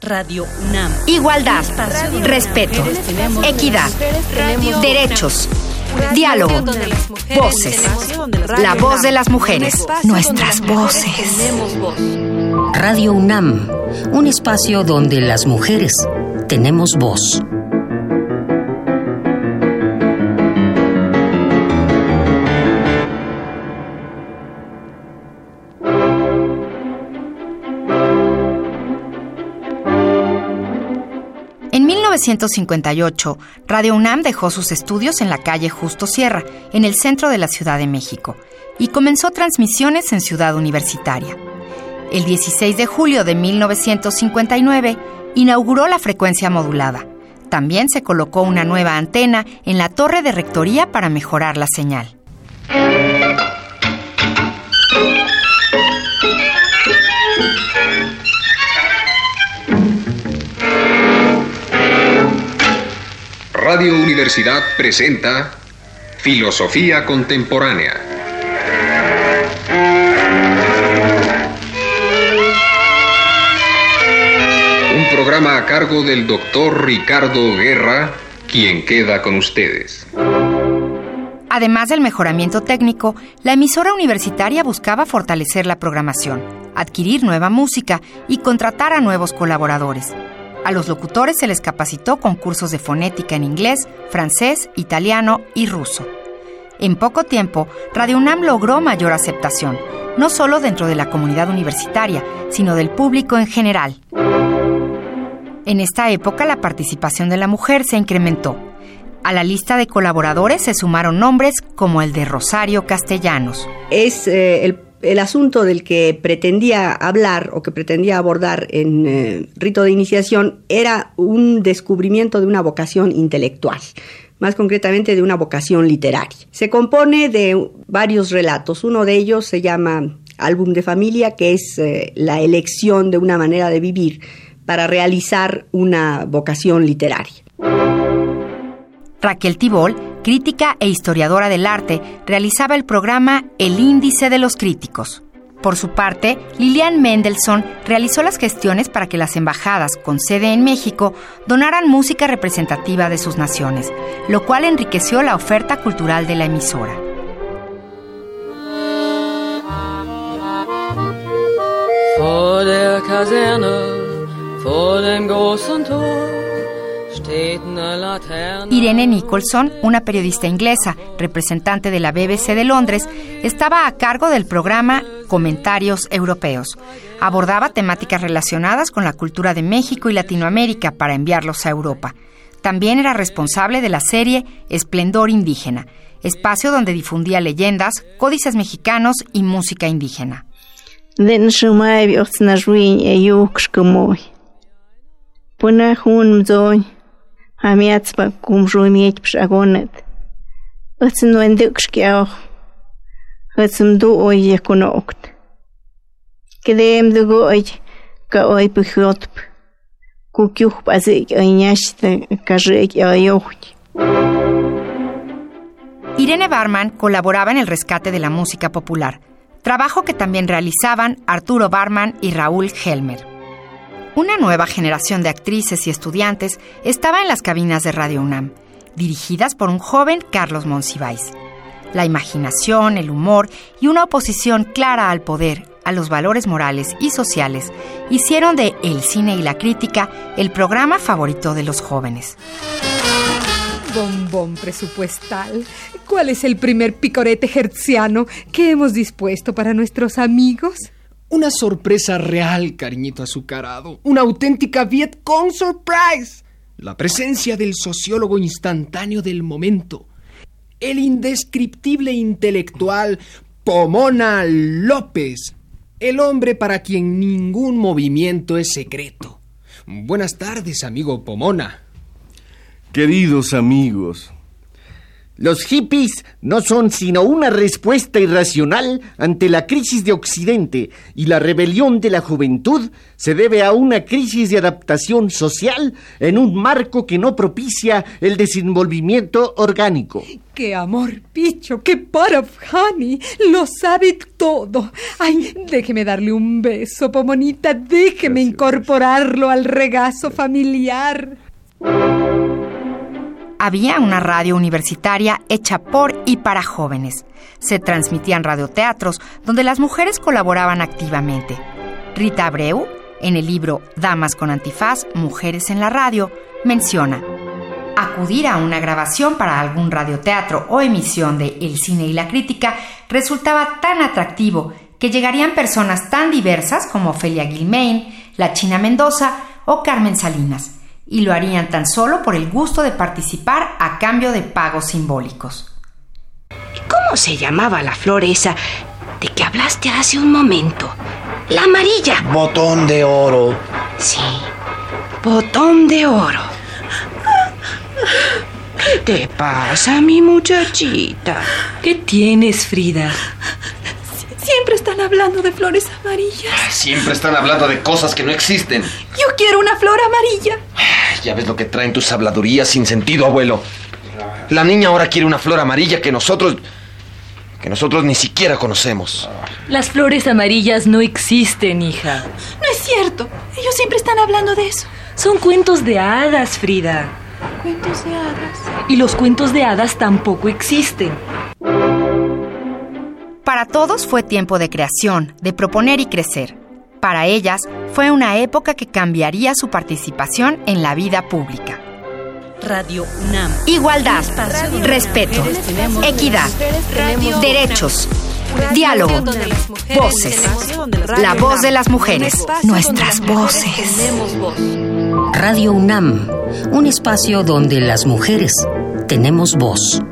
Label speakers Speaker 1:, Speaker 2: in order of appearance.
Speaker 1: Radio UNAM.
Speaker 2: Igualdad, respeto, equidad, derechos, diálogo, voces. La voz de las mujeres, nuestras voces.
Speaker 3: Radio UNAM, un espacio donde las mujeres tenemos voz.
Speaker 2: 1958, Radio UNAM dejó sus estudios en la calle Justo Sierra, en el centro de la Ciudad de México, y comenzó transmisiones en Ciudad Universitaria. El 16 de julio de 1959 inauguró la frecuencia modulada. También se colocó una nueva antena en la torre de rectoría para mejorar la señal.
Speaker 4: Radio Universidad presenta Filosofía Contemporánea. Un programa a cargo del doctor Ricardo Guerra, quien queda con ustedes.
Speaker 2: Además del mejoramiento técnico, la emisora universitaria buscaba fortalecer la programación, adquirir nueva música y contratar a nuevos colaboradores. A los locutores se les capacitó con cursos de fonética en inglés, francés, italiano y ruso. En poco tiempo, Radio UNAM logró mayor aceptación, no solo dentro de la comunidad universitaria, sino del público en general. En esta época la participación de la mujer se incrementó. A la lista de colaboradores se sumaron nombres como el de Rosario Castellanos.
Speaker 5: Es eh, el, el, asunto del que pretendía hablar o que pretendía abordar en eh, rito de iniciación era un descubrimiento de una vocación intelectual más concretamente de una vocación literaria. Se compone de varios relatos. Uno de ellos se llama Álbum de Familia, que es eh, la elección de una manera de vivir para realizar una vocación literaria.
Speaker 2: Raquel Tibol, crítica e historiadora del arte, realizaba el programa El Índice de los Críticos. Por su parte, Lilian Mendelssohn realizó las gestiones para que las embajadas con sede en México donaran música representativa de sus naciones, lo cual enriqueció la oferta cultural de la emisora. Irene Nicholson, una periodista inglesa, representante de la BBC de Londres, estaba a cargo del programa Comentarios Europeos. Abordaba temáticas relacionadas con la cultura de México y Latinoamérica para enviarlos a Europa. También era responsable de la serie Esplendor Indígena, espacio donde difundía leyendas, códices mexicanos y música indígena. Irene Barman colaboraba en el rescate de la música popular, trabajo que también realizaban Arturo Barman y Raúl Helmer. Una nueva generación de actrices y estudiantes estaba en las cabinas de Radio UNAM, dirigidas por un joven Carlos Monsiváis. La imaginación, el humor y una oposición clara al poder, a los valores morales y sociales hicieron de El cine y la crítica el programa favorito de los jóvenes.
Speaker 6: Bombón presupuestal. ¿Cuál es el primer picorete hertziano que hemos dispuesto para nuestros amigos?
Speaker 7: Una sorpresa real, cariñito azucarado. Una auténtica Vietcong surprise. La presencia del sociólogo instantáneo del momento. El indescriptible intelectual Pomona López. El hombre para quien ningún movimiento es secreto. Buenas tardes, amigo Pomona.
Speaker 8: Queridos amigos,
Speaker 1: Los hippies no son sino una respuesta irracional ante la crisis de Occidente y la rebelión de la juventud se debe a una crisis de adaptación social en un marco que no propicia el desenvolvimiento orgánico.
Speaker 6: ¡Qué amor, Picho! ¡Qué para, Honey! Lo sabe todo. Ay, déjeme darle un beso, pomonita. Déjeme incorporarlo al regazo familiar
Speaker 2: había una radio universitaria hecha por y para jóvenes. Se transmitían radioteatros donde las mujeres colaboraban activamente. Rita Abreu, en el libro Damas con Antifaz, Mujeres en la Radio, menciona, acudir a una grabación para algún radioteatro o emisión de El cine y la crítica resultaba tan atractivo que llegarían personas tan diversas como Ofelia Gilmain, La China Mendoza o Carmen Salinas y lo harían tan solo por el gusto de participar a cambio de pagos simbólicos.
Speaker 8: ¿Cómo se llamaba la flor esa de que hablaste hace un momento? La amarilla.
Speaker 9: Botón de oro.
Speaker 8: Sí, botón de oro. ¿Qué te pasa, mi muchachita?
Speaker 10: ¿Qué tienes, Frida?
Speaker 11: Siempre están hablando de flores amarillas.
Speaker 9: Siempre están hablando de cosas que no existen.
Speaker 11: Yo quiero una flor amarilla.
Speaker 9: Ya ves lo que traen tus habladurías sin sentido, abuelo. La niña ahora quiere una flor amarilla que nosotros... que nosotros ni siquiera conocemos.
Speaker 10: Las flores amarillas no existen, hija.
Speaker 11: No es cierto. Ellos siempre están hablando de eso.
Speaker 10: Son cuentos de hadas, Frida.
Speaker 11: Cuentos de hadas.
Speaker 10: Y los cuentos de hadas tampoco existen.
Speaker 2: Para todos fue tiempo de creación, de proponer y crecer. Para ellas fue una época que cambiaría su participación en la vida pública.
Speaker 3: Radio UNAM.
Speaker 2: Igualdad, respeto, equidad, derechos, diálogo, voces. La voz de las mujeres, nuestras voces.
Speaker 3: Radio UNAM, un espacio donde las mujeres tenemos voz.